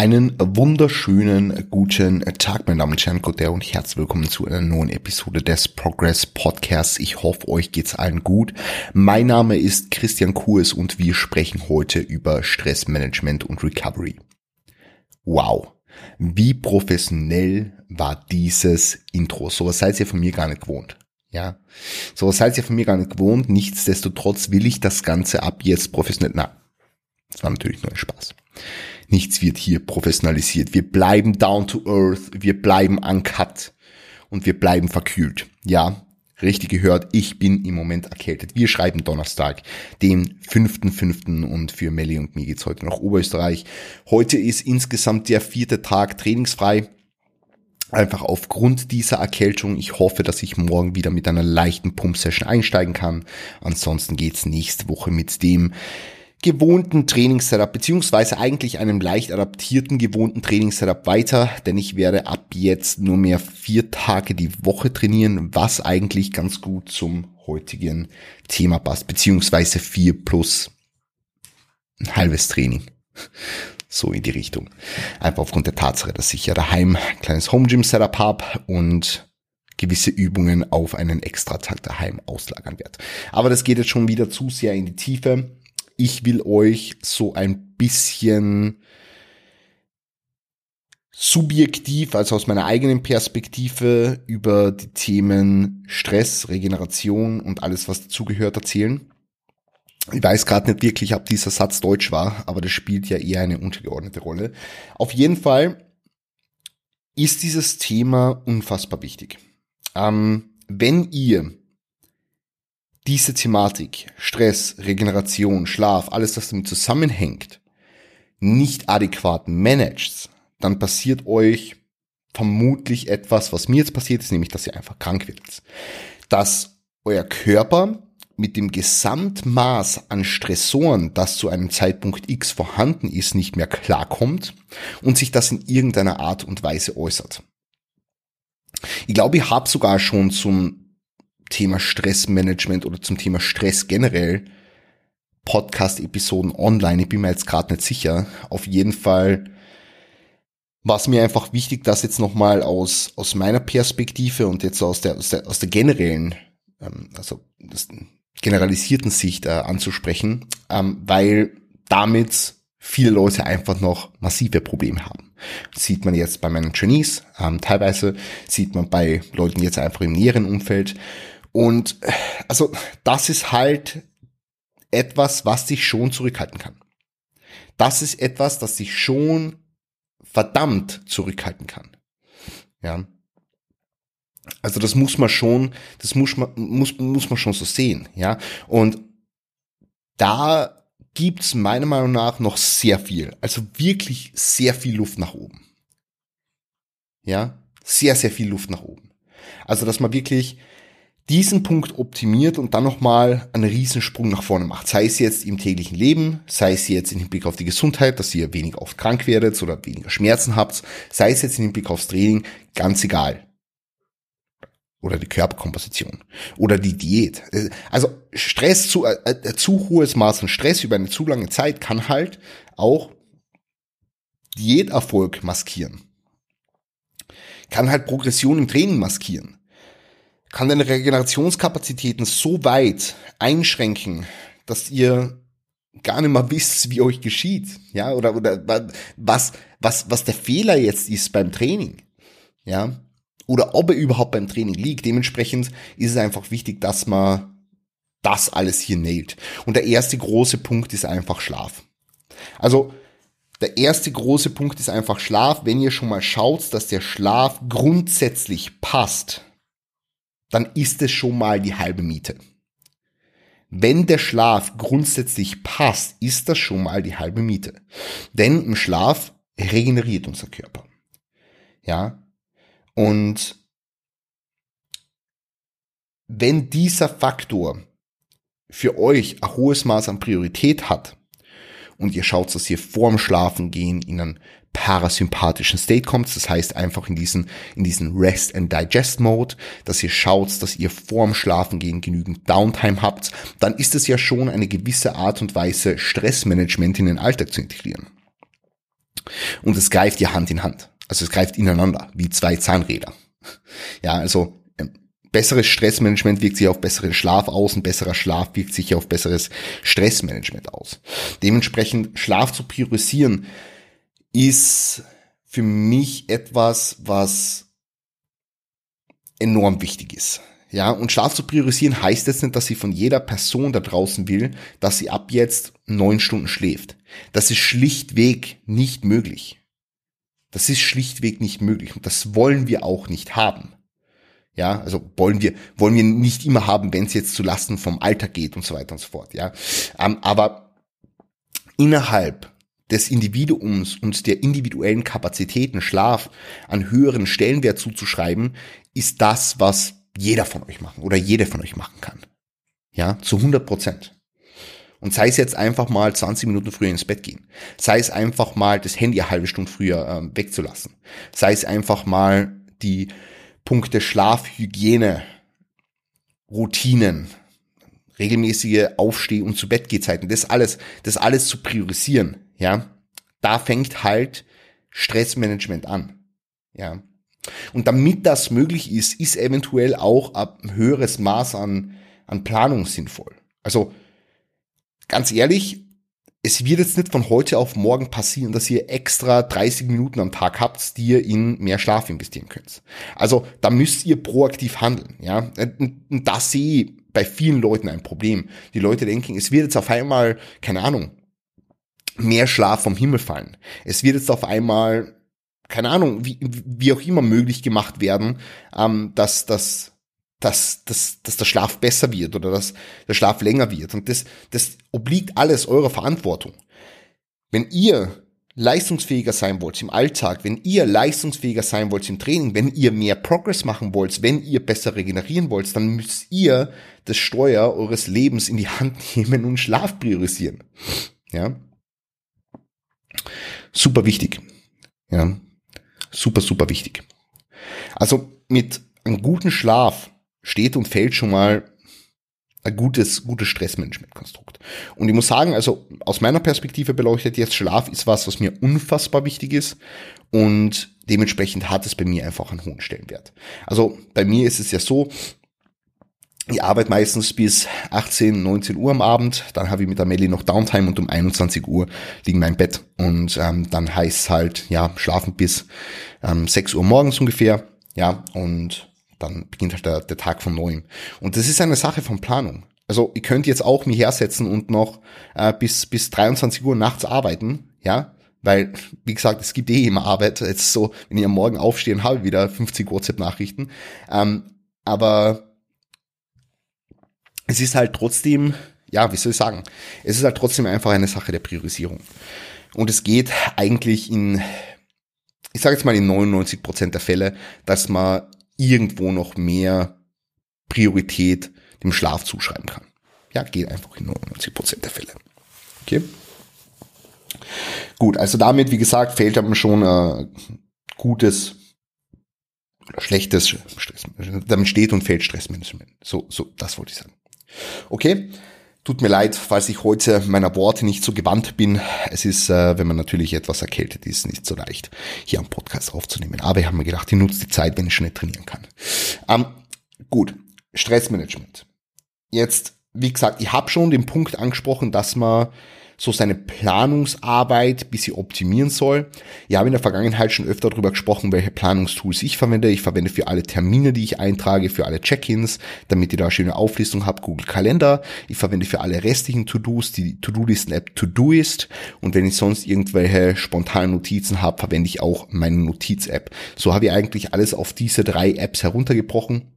Einen wunderschönen guten Tag, meine Damen und Herren, Gute und herzlich willkommen zu einer neuen Episode des Progress Podcasts. Ich hoffe, euch geht's allen gut. Mein Name ist Christian Kurs und wir sprechen heute über Stressmanagement und Recovery. Wow. Wie professionell war dieses Intro? So was seid ihr von mir gar nicht gewohnt. Ja, so was seid ihr von mir gar nicht gewohnt. Nichtsdestotrotz will ich das Ganze ab jetzt professionell. Na, das war natürlich nur ein Spaß. Nichts wird hier professionalisiert. Wir bleiben down to earth, wir bleiben uncut und wir bleiben verkühlt. Ja, richtig gehört, ich bin im Moment erkältet. Wir schreiben Donnerstag, den 5.5. und für Melli und mir geht's heute nach Oberösterreich. Heute ist insgesamt der vierte Tag trainingsfrei. Einfach aufgrund dieser Erkältung. Ich hoffe, dass ich morgen wieder mit einer leichten Pump-Session einsteigen kann. Ansonsten geht's nächste Woche mit dem gewohnten Trainingssetup, beziehungsweise eigentlich einem leicht adaptierten gewohnten Trainingssetup weiter, denn ich werde ab jetzt nur mehr vier Tage die Woche trainieren, was eigentlich ganz gut zum heutigen Thema passt, beziehungsweise vier plus ein halbes Training. So in die Richtung. Einfach aufgrund der Tatsache, dass ich ja daheim ein kleines Home Gym Setup habe und gewisse Übungen auf einen Extra-Tag daheim auslagern werde. Aber das geht jetzt schon wieder zu sehr in die Tiefe ich will euch so ein bisschen subjektiv, also aus meiner eigenen Perspektive, über die Themen Stress, Regeneration und alles, was dazugehört, erzählen. Ich weiß gerade nicht wirklich, ob dieser Satz deutsch war, aber das spielt ja eher eine untergeordnete Rolle. Auf jeden Fall ist dieses Thema unfassbar wichtig. Ähm, wenn ihr diese Thematik, Stress, Regeneration, Schlaf, alles, was damit zusammenhängt, nicht adäquat managt, dann passiert euch vermutlich etwas, was mir jetzt passiert ist, nämlich, dass ihr einfach krank werdet. Dass euer Körper mit dem Gesamtmaß an Stressoren, das zu einem Zeitpunkt X vorhanden ist, nicht mehr klarkommt und sich das in irgendeiner Art und Weise äußert. Ich glaube, ich habe sogar schon zum Thema Stressmanagement oder zum Thema Stress generell Podcast-Episoden online. Ich bin mir jetzt gerade nicht sicher. Auf jeden Fall war es mir einfach wichtig, das jetzt nochmal aus, aus meiner Perspektive und jetzt aus der, aus der, aus der generellen, ähm, also generalisierten Sicht äh, anzusprechen, ähm, weil damit viele Leute einfach noch massive Probleme haben. Das sieht man jetzt bei meinen Trainees, ähm, teilweise sieht man bei Leuten jetzt einfach im näheren Umfeld und also das ist halt etwas, was sich schon zurückhalten kann. Das ist etwas, das sich schon verdammt zurückhalten kann. Ja. Also das muss man schon, das muss man, muss, muss man schon so sehen, ja. Und da gibt's meiner Meinung nach noch sehr viel, also wirklich sehr viel Luft nach oben. Ja, sehr, sehr viel Luft nach oben. Also, dass man wirklich diesen Punkt optimiert und dann nochmal einen Riesensprung nach vorne macht. Sei es jetzt im täglichen Leben, sei es jetzt im Hinblick auf die Gesundheit, dass ihr weniger oft krank werdet oder weniger Schmerzen habt, sei es jetzt im Hinblick aufs Training, ganz egal. Oder die Körperkomposition. Oder die Diät. Also Stress, zu, äh, äh, zu hohes Maß an Stress über eine zu lange Zeit kann halt auch Diäterfolg maskieren. Kann halt Progression im Training maskieren kann deine Regenerationskapazitäten so weit einschränken, dass ihr gar nicht mehr wisst, wie euch geschieht, ja, oder, oder was, was, was der Fehler jetzt ist beim Training, ja, oder ob er überhaupt beim Training liegt. Dementsprechend ist es einfach wichtig, dass man das alles hier nailt. Und der erste große Punkt ist einfach Schlaf. Also, der erste große Punkt ist einfach Schlaf. Wenn ihr schon mal schaut, dass der Schlaf grundsätzlich passt, dann ist es schon mal die halbe Miete. Wenn der Schlaf grundsätzlich passt, ist das schon mal die halbe Miete. Denn im Schlaf regeneriert unser Körper. Ja. Und wenn dieser Faktor für euch ein hohes Maß an Priorität hat und ihr schaut, dass ihr vorm Schlafen gehen in einen parasympathischen State kommt. Das heißt einfach in diesen, in diesen Rest and Digest Mode, dass ihr schaut, dass ihr vorm Schlafengehen genügend Downtime habt. Dann ist es ja schon eine gewisse Art und Weise Stressmanagement in den Alltag zu integrieren. Und es greift ja Hand in Hand. Also es greift ineinander, wie zwei Zahnräder. Ja, also ähm, besseres Stressmanagement wirkt sich auf besseren Schlaf aus und besserer Schlaf wirkt sich auf besseres Stressmanagement aus. Dementsprechend Schlaf zu priorisieren ist für mich etwas, was enorm wichtig ist. Ja, und Schlaf zu priorisieren heißt jetzt nicht, dass ich von jeder Person da draußen will, dass sie ab jetzt neun Stunden schläft. Das ist schlichtweg nicht möglich. Das ist schlichtweg nicht möglich und das wollen wir auch nicht haben. Ja, also wollen wir, wollen wir nicht immer haben, wenn es jetzt zu Lasten vom Alter geht und so weiter und so fort. Ja, ähm, aber innerhalb des Individuums und der individuellen Kapazitäten Schlaf an höheren Stellenwert zuzuschreiben, ist das, was jeder von euch machen oder jede von euch machen kann. Ja, zu 100 Prozent. Und sei es jetzt einfach mal 20 Minuten früher ins Bett gehen. Sei es einfach mal das Handy eine halbe Stunde früher ähm, wegzulassen. Sei es einfach mal die Punkte Schlafhygiene, Routinen, regelmäßige Aufsteh- und zu Bettgehzeiten, das alles, das alles zu priorisieren, ja. Da fängt halt Stressmanagement an, ja. Und damit das möglich ist, ist eventuell auch ein höheres Maß an, an Planung sinnvoll. Also ganz ehrlich, es wird jetzt nicht von heute auf morgen passieren, dass ihr extra 30 Minuten am Tag habt, die ihr in mehr Schlaf investieren könnt. Also da müsst ihr proaktiv handeln, ja. Und das sehe ich bei vielen Leuten ein Problem. Die Leute denken, es wird jetzt auf einmal, keine Ahnung, mehr Schlaf vom Himmel fallen. Es wird jetzt auf einmal, keine Ahnung, wie, wie auch immer möglich gemacht werden, ähm, dass, dass dass, dass, dass der Schlaf besser wird oder dass der Schlaf länger wird. Und das, das obliegt alles eurer Verantwortung. Wenn ihr leistungsfähiger sein wollt im Alltag, wenn ihr leistungsfähiger sein wollt im Training, wenn ihr mehr Progress machen wollt, wenn ihr besser regenerieren wollt, dann müsst ihr das Steuer eures Lebens in die Hand nehmen und Schlaf priorisieren. Ja. Super wichtig. Ja. Super, super wichtig. Also mit einem guten Schlaf steht und fällt schon mal ein gutes, gutes Stressmanagement-Konstrukt. Und ich muss sagen, also aus meiner Perspektive beleuchtet jetzt Schlaf ist was, was mir unfassbar wichtig ist und dementsprechend hat es bei mir einfach einen hohen Stellenwert. Also bei mir ist es ja so, ich arbeite meistens bis 18, 19 Uhr am Abend, dann habe ich mit der Melli noch Downtime und um 21 Uhr liege in meinem Bett und ähm, dann heißt es halt, ja, schlafen bis ähm, 6 Uhr morgens ungefähr, ja, und dann beginnt halt der, der Tag von neuem. Und das ist eine Sache von Planung. Also ihr könnt jetzt auch mich hersetzen und noch äh, bis, bis 23 Uhr nachts arbeiten, ja, weil, wie gesagt, es gibt eh immer Arbeit. Jetzt so, wenn ich am Morgen aufstehe und habe wieder 50 WhatsApp-Nachrichten. Ähm, aber es ist halt trotzdem, ja, wie soll ich sagen, es ist halt trotzdem einfach eine Sache der Priorisierung. Und es geht eigentlich in, ich sage jetzt mal in 99 Prozent der Fälle, dass man irgendwo noch mehr Priorität dem Schlaf zuschreiben kann. Ja, geht einfach in 99 Prozent der Fälle. Okay. Gut, also damit, wie gesagt, fällt einem schon äh, gutes oder schlechtes Stress. Damit steht und fällt Stressmanagement. So, so, das wollte ich sagen. Okay. Tut mir leid, falls ich heute meiner Worte nicht so gewandt bin. Es ist, äh, wenn man natürlich etwas erkältet ist, nicht so leicht, hier am Podcast aufzunehmen. Aber ich habe mir gedacht, ich nutze die Zeit, wenn ich schon nicht trainieren kann. Ähm, gut, Stressmanagement. Jetzt, wie gesagt, ich habe schon den Punkt angesprochen, dass man so seine Planungsarbeit bisschen optimieren soll. Ich habe in der Vergangenheit schon öfter darüber gesprochen, welche Planungstools ich verwende. Ich verwende für alle Termine, die ich eintrage, für alle Check-ins, damit ihr da eine schöne Auflistung habt, Google Kalender. Ich verwende für alle restlichen To-Dos die To-Do-Listen-App To-Doist. Und wenn ich sonst irgendwelche spontanen Notizen habe, verwende ich auch meine Notiz-App. So habe ich eigentlich alles auf diese drei Apps heruntergebrochen.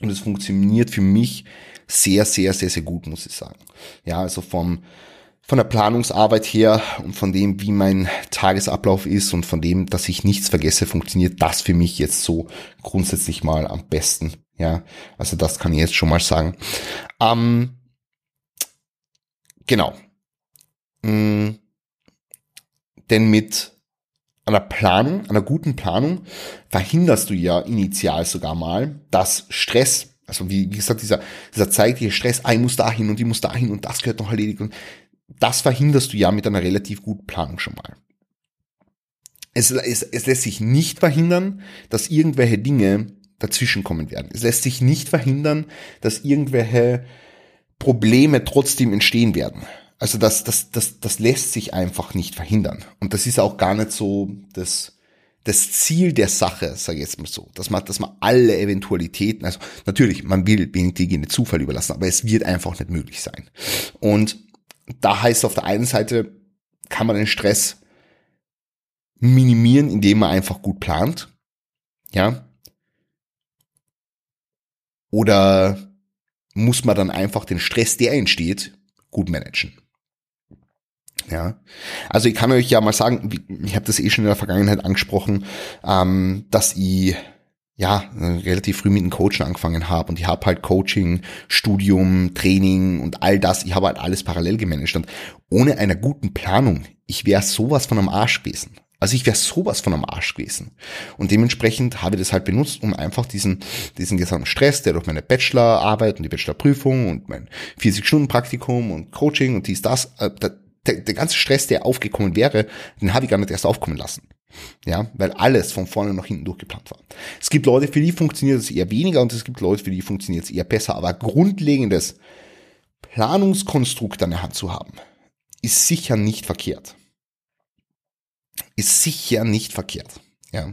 Und es funktioniert für mich sehr, sehr, sehr, sehr gut, muss ich sagen. Ja, also vom von der Planungsarbeit her und von dem, wie mein Tagesablauf ist und von dem, dass ich nichts vergesse, funktioniert das für mich jetzt so grundsätzlich mal am besten. Ja, also das kann ich jetzt schon mal sagen. Ähm, genau. Mhm. Denn mit einer Planung, einer guten Planung, verhinderst du ja initial sogar mal, dass Stress, also wie, wie gesagt, dieser, dieser zeitliche Stress, ah, ich muss dahin und ich muss dahin und das gehört noch erledigt und das verhinderst du ja mit einer relativ guten Planung schon mal. es, es, es lässt sich nicht verhindern, dass irgendwelche Dinge dazwischenkommen werden. Es lässt sich nicht verhindern, dass irgendwelche Probleme trotzdem entstehen werden. Also das, das, das, das lässt sich einfach nicht verhindern. Und das ist auch gar nicht so das, das Ziel der Sache, sage ich jetzt mal so, dass man, dass man alle Eventualitäten, also natürlich, man will wenig Dinge Zufall überlassen, aber es wird einfach nicht möglich sein. Und da heißt auf der einen Seite, kann man den Stress minimieren, indem man einfach gut plant. Ja. Oder muss man dann einfach den Stress, der entsteht, gut managen. Ja, also ich kann euch ja mal sagen, ich habe das eh schon in der Vergangenheit angesprochen, ähm, dass ich ja relativ früh mit dem Coaching angefangen habe und ich habe halt Coaching, Studium, Training und all das, ich habe halt alles parallel gemanagt und ohne einer guten Planung, ich wäre sowas von am Arsch gewesen. Also ich wäre sowas von am Arsch gewesen. Und dementsprechend habe ich das halt benutzt, um einfach diesen, diesen gesamten Stress, der durch meine Bachelorarbeit und die Bachelorprüfung und mein 40-Stunden-Praktikum und Coaching und dies, das, äh, der, der ganze Stress, der aufgekommen wäre, den habe ich gar nicht erst aufkommen lassen. Ja, weil alles von vorne nach hinten durchgeplant war. Es gibt Leute, für die funktioniert es eher weniger und es gibt Leute, für die funktioniert es eher besser. Aber grundlegendes Planungskonstrukt an der Hand zu haben, ist sicher nicht verkehrt ist sicher nicht verkehrt. Ja.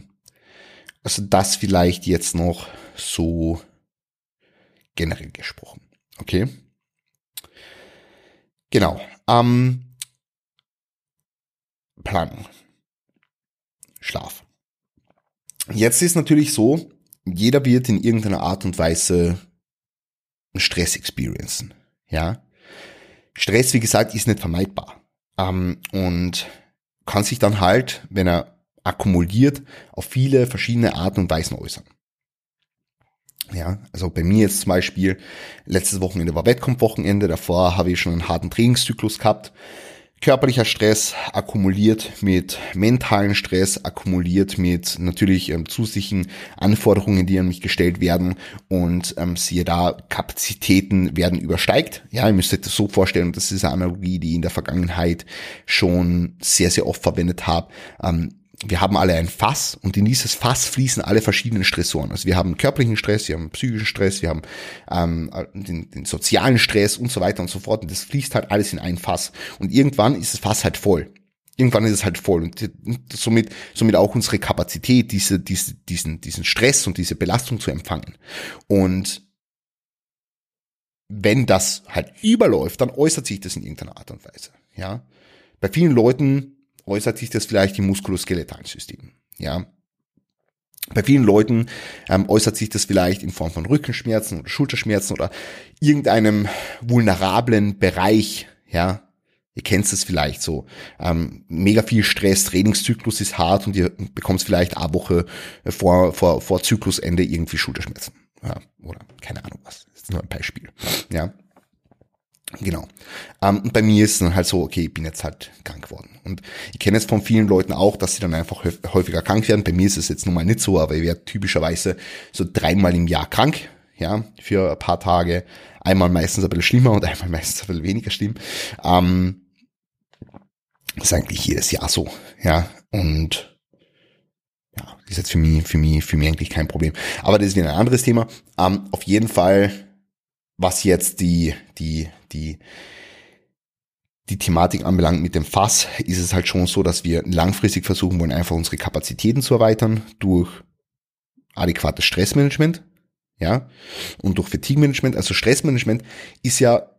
Also das vielleicht jetzt noch so generell gesprochen. Okay. Genau. Ähm, Planung. Schlaf. Jetzt ist natürlich so, jeder wird in irgendeiner Art und Weise Stress experiencen. Ja. Stress, wie gesagt, ist nicht vermeidbar. Ähm, und kann sich dann halt, wenn er akkumuliert, auf viele verschiedene Arten und Weisen äußern. Ja, also bei mir jetzt zum Beispiel, letztes Wochenende war Wettkampfwochenende, davor habe ich schon einen harten Trainingszyklus gehabt körperlicher Stress akkumuliert mit mentalen Stress, akkumuliert mit natürlich ähm, zusätzlichen Anforderungen, die an mich gestellt werden und ähm, siehe da, Kapazitäten werden übersteigt. Ja, ihr müsst euch das so vorstellen, das ist eine Analogie, die ich in der Vergangenheit schon sehr, sehr oft verwendet habe. Ähm, wir haben alle ein Fass und in dieses Fass fließen alle verschiedenen Stressoren. Also wir haben körperlichen Stress, wir haben psychischen Stress, wir haben ähm, den, den sozialen Stress und so weiter und so fort. Und das fließt halt alles in ein Fass. Und irgendwann ist das Fass halt voll. Irgendwann ist es halt voll und somit, somit auch unsere Kapazität, diese, diese, diesen, diesen Stress und diese Belastung zu empfangen. Und wenn das halt überläuft, dann äußert sich das in irgendeiner Art und Weise. Ja, bei vielen Leuten äußert sich das vielleicht im muskuloskeletalen System. Ja. Bei vielen Leuten ähm, äußert sich das vielleicht in Form von Rückenschmerzen oder Schulterschmerzen oder irgendeinem vulnerablen Bereich, ja, Ihr kennt es vielleicht so. Ähm, mega viel Stress, Trainingszyklus ist hart und ihr bekommt vielleicht eine Woche vor, vor, vor Zyklusende irgendwie Schulterschmerzen. Ja, oder keine Ahnung was. Das ist nur ein Beispiel. Ja. Genau. Ähm, und bei mir ist es dann halt so, okay, ich bin jetzt halt krank geworden. Und ich kenne es von vielen Leuten auch, dass sie dann einfach häufiger krank werden. Bei mir ist es jetzt nun mal nicht so, aber ich werde typischerweise so dreimal im Jahr krank, ja, für ein paar Tage. Einmal meistens ein bisschen schlimmer und einmal meistens ein bisschen weniger schlimm. Ähm, das ist eigentlich jedes Jahr so, ja. Und ja, ist jetzt für mich, für mich, für mich eigentlich kein Problem. Aber das ist wieder ein anderes Thema. Ähm, auf jeden Fall, was jetzt die, die die, die Thematik anbelangt mit dem Fass, ist es halt schon so, dass wir langfristig versuchen wollen, einfach unsere Kapazitäten zu erweitern durch adäquates Stressmanagement, ja, und durch Fatigue-Management. Also Stressmanagement ist ja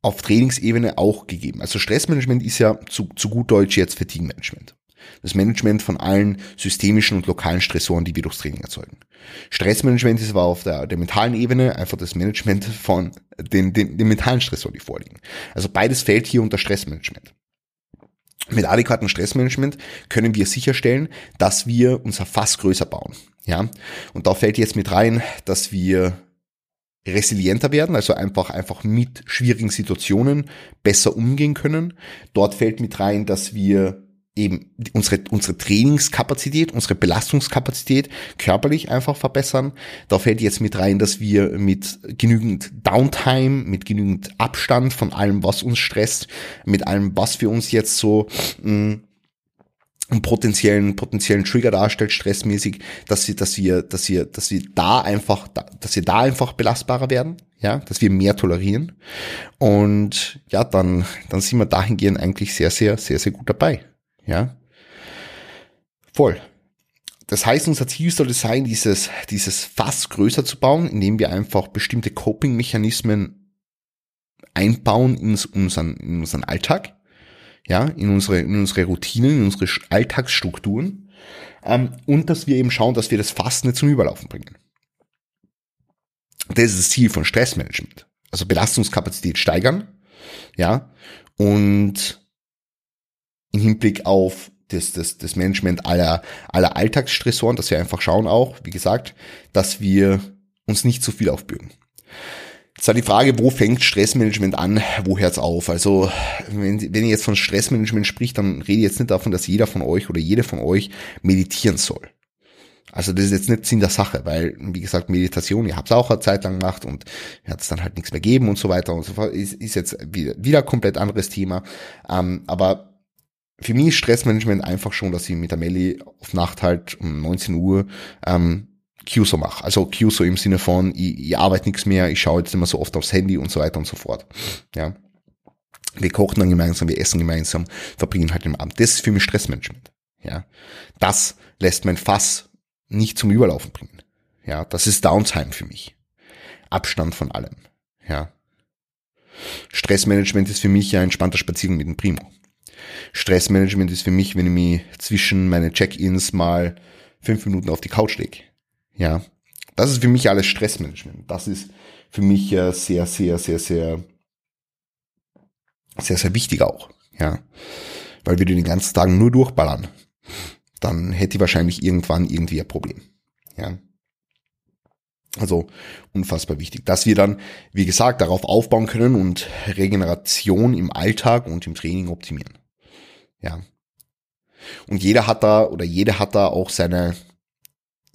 auf Trainingsebene auch gegeben. Also Stressmanagement ist ja zu, zu gut Deutsch jetzt Fatigue-Management. Das Management von allen systemischen und lokalen Stressoren, die wir durchs Training erzeugen. Stressmanagement ist aber auf der, der mentalen Ebene einfach das Management von den, den, den mentalen Stressoren, die vorliegen. Also beides fällt hier unter Stressmanagement. Mit adäquatem Stressmanagement können wir sicherstellen, dass wir unser Fass größer bauen. Ja, und da fällt jetzt mit rein, dass wir resilienter werden, also einfach, einfach mit schwierigen Situationen besser umgehen können. Dort fällt mit rein, dass wir eben unsere, unsere Trainingskapazität, unsere Belastungskapazität körperlich einfach verbessern. Da fällt jetzt mit rein, dass wir mit genügend Downtime, mit genügend Abstand von allem, was uns stresst, mit allem, was für uns jetzt so mh, mm, einen potenziellen, potenziellen Trigger darstellt, stressmäßig, dass sie, dass wir, dass wir, dass wir da einfach, dass wir da einfach belastbarer werden, ja, dass wir mehr tolerieren. Und ja, dann, dann sind wir dahingehend eigentlich sehr, sehr, sehr, sehr gut dabei, ja. Voll. Das heißt, unser Ziel soll es sein, dieses, dieses Fass größer zu bauen, indem wir einfach bestimmte Coping-Mechanismen einbauen in unseren, in unseren Alltag ja, in unsere, in unsere Routinen, in unsere Alltagsstrukturen ähm, und dass wir eben schauen, dass wir das Fass nicht zum Überlaufen bringen. Das ist das Ziel von Stressmanagement. Also Belastungskapazität steigern, ja, und im Hinblick auf das, das, das Management aller, aller Alltagsstressoren, dass wir einfach schauen auch, wie gesagt, dass wir uns nicht zu viel aufbürden. Jetzt halt die Frage, wo fängt Stressmanagement an, wo hört's auf? Also, wenn, wenn ihr jetzt von Stressmanagement spricht, dann rede ich jetzt nicht davon, dass jeder von euch oder jede von euch meditieren soll. Also das ist jetzt nicht Sinn der Sache, weil, wie gesagt, Meditation, ihr habt es auch eine Zeit lang gemacht und hat es dann halt nichts mehr geben und so weiter und so fort, ist, ist jetzt wieder, wieder komplett anderes Thema. Ähm, aber für mich ist Stressmanagement einfach schon, dass ich mit der Melli auf Nacht halt um 19 Uhr ähm, QSO mache. Also QSO im Sinne von, ich, ich arbeite nichts mehr, ich schaue jetzt immer so oft aufs Handy und so weiter und so fort. Ja. Wir kochen dann gemeinsam, wir essen gemeinsam, verbringen halt den Abend. Das ist für mich Stressmanagement. Ja. Das lässt mein Fass nicht zum Überlaufen bringen. Ja. Das ist Downtime für mich. Abstand von allem. Ja. Stressmanagement ist für mich ja entspannter Spaziergang mit dem Primo. Stressmanagement ist für mich, wenn ich mich zwischen meine Check-ins mal fünf Minuten auf die Couch lege. Ja, das ist für mich alles Stressmanagement. Das ist für mich äh, sehr, sehr, sehr, sehr, sehr, sehr wichtig auch. Ja, weil wir den ganzen Tag nur durchballern, dann hätte ich wahrscheinlich irgendwann irgendwie ein Problem. Ja. Also unfassbar wichtig, dass wir dann, wie gesagt, darauf aufbauen können und Regeneration im Alltag und im Training optimieren. Ja. Und jeder hat da oder jeder hat da auch seine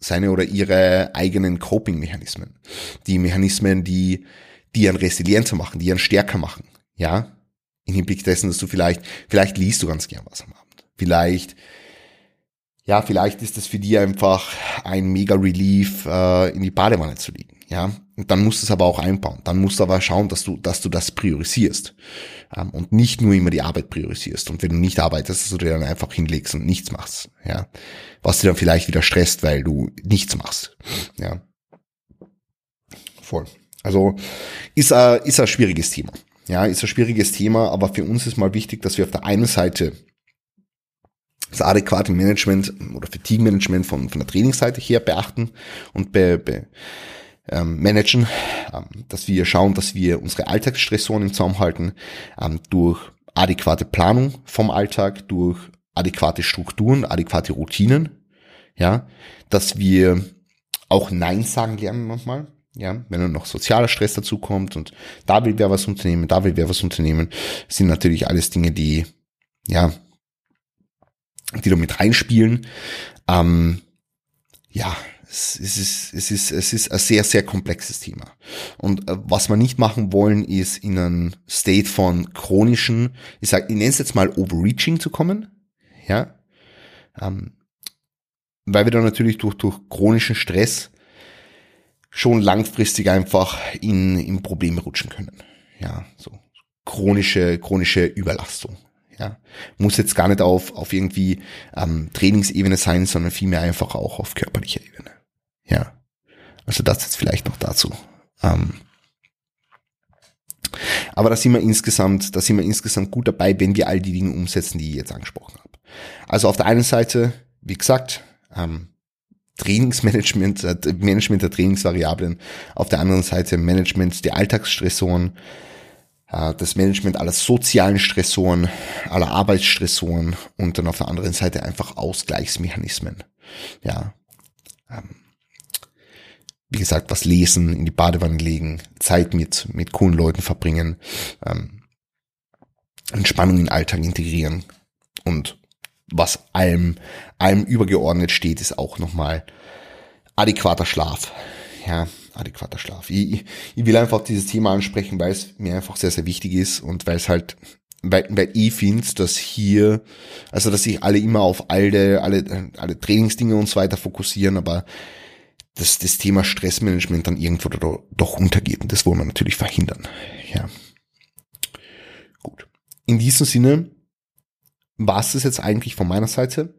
seine oder ihre eigenen Coping-Mechanismen. Die Mechanismen, die, die einen resilienter machen, die einen stärker machen. Ja? Im Hinblick dessen, dass du vielleicht, vielleicht liest du ganz gern was am Abend. Vielleicht, ja, vielleicht ist es für dich einfach ein mega Relief, äh, in die Badewanne zu liegen. Ja, und dann musst du es aber auch einbauen. Dann musst du aber schauen, dass du, dass du das priorisierst ähm, und nicht nur immer die Arbeit priorisierst. Und wenn du nicht arbeitest, dass du dir dann einfach hinlegst und nichts machst. Ja, was dir dann vielleicht wieder stresst, weil du nichts machst. Ja, voll. Also ist ein, ist ein schwieriges Thema. Ja, ist ein schwieriges Thema, aber für uns ist mal wichtig, dass wir auf der einen Seite das adäquate Management oder Fatigue-Management von, von der Trainingsseite her beachten und be, be, ähm, managen, ähm, dass wir schauen, dass wir unsere Alltagsstressoren im Zaum halten, ähm, durch adäquate Planung vom Alltag, durch adäquate Strukturen, adäquate Routinen, ja, dass wir auch Nein sagen lernen manchmal, ja, wenn dann noch sozialer Stress dazu kommt und da will wer was unternehmen, da will wer was unternehmen, sind natürlich alles Dinge, die, ja, die da mit reinspielen. Ähm, ja, es ist, es ist, es ist ein sehr, sehr komplexes Thema. Und äh, was wir nicht machen wollen, ist in einen State von chronischen, ich sag, ich nenne es jetzt mal Overreaching zu kommen, ja, ähm, weil wir dann natürlich durch, durch chronischen Stress schon langfristig einfach in, in Probleme rutschen können. Ja, so chronische, chronische Überlastung. Ja, muss jetzt gar nicht auf, auf irgendwie ähm, Trainingsebene sein, sondern vielmehr einfach auch auf körperlicher Ebene. Ja. Also das jetzt vielleicht noch dazu. Ähm, aber da sind wir insgesamt, da sind wir insgesamt gut dabei, wenn wir all die Dinge umsetzen, die ich jetzt angesprochen habe. Also auf der einen Seite, wie gesagt, ähm, Trainingsmanagement, äh, Management der Trainingsvariablen, auf der anderen Seite Management der Alltagsstressoren, äh, das Management aller sozialen Stressoren, aller Arbeitsstressoren und dann auf der anderen Seite einfach Ausgleichsmechanismen. Ja. Ähm, wie gesagt, was lesen, in die Badewanne legen, Zeit mit, mit coolen Leuten verbringen, ähm, Entspannung in den Alltag integrieren und was allem, allem übergeordnet steht, ist auch nochmal adäquater Schlaf. Ja, adäquater Schlaf. Ich, ich will einfach dieses Thema ansprechen, weil es mir einfach sehr, sehr wichtig ist und weil es halt weil, weil ich finde, dass hier, also dass sich alle immer auf alle, alle, alle Trainingsdinge und so weiter fokussieren, aber dass das Thema Stressmanagement dann irgendwo doch untergeht und das wollen wir natürlich verhindern. Ja. Gut. In diesem Sinne war es das jetzt eigentlich von meiner Seite.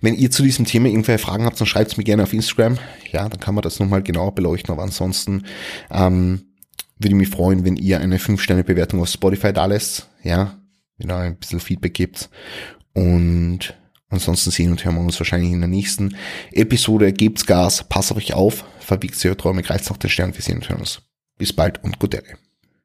Wenn ihr zu diesem Thema irgendwelche Fragen habt, dann schreibt es mir gerne auf Instagram. Ja, dann kann man das nochmal genauer beleuchten. Aber ansonsten ähm, würde ich mich freuen, wenn ihr eine 5-Sterne-Bewertung auf Spotify da lässt. Ja, wenn ihr ein bisschen Feedback gibt. Und ansonsten sehen und hören wir uns wahrscheinlich in der nächsten Episode. Gebt's Gas, passt auf euch auf, verbiegt eure Träume, greift nach den Stern. Wir sehen und hören uns. Bis bald und gute Ehre.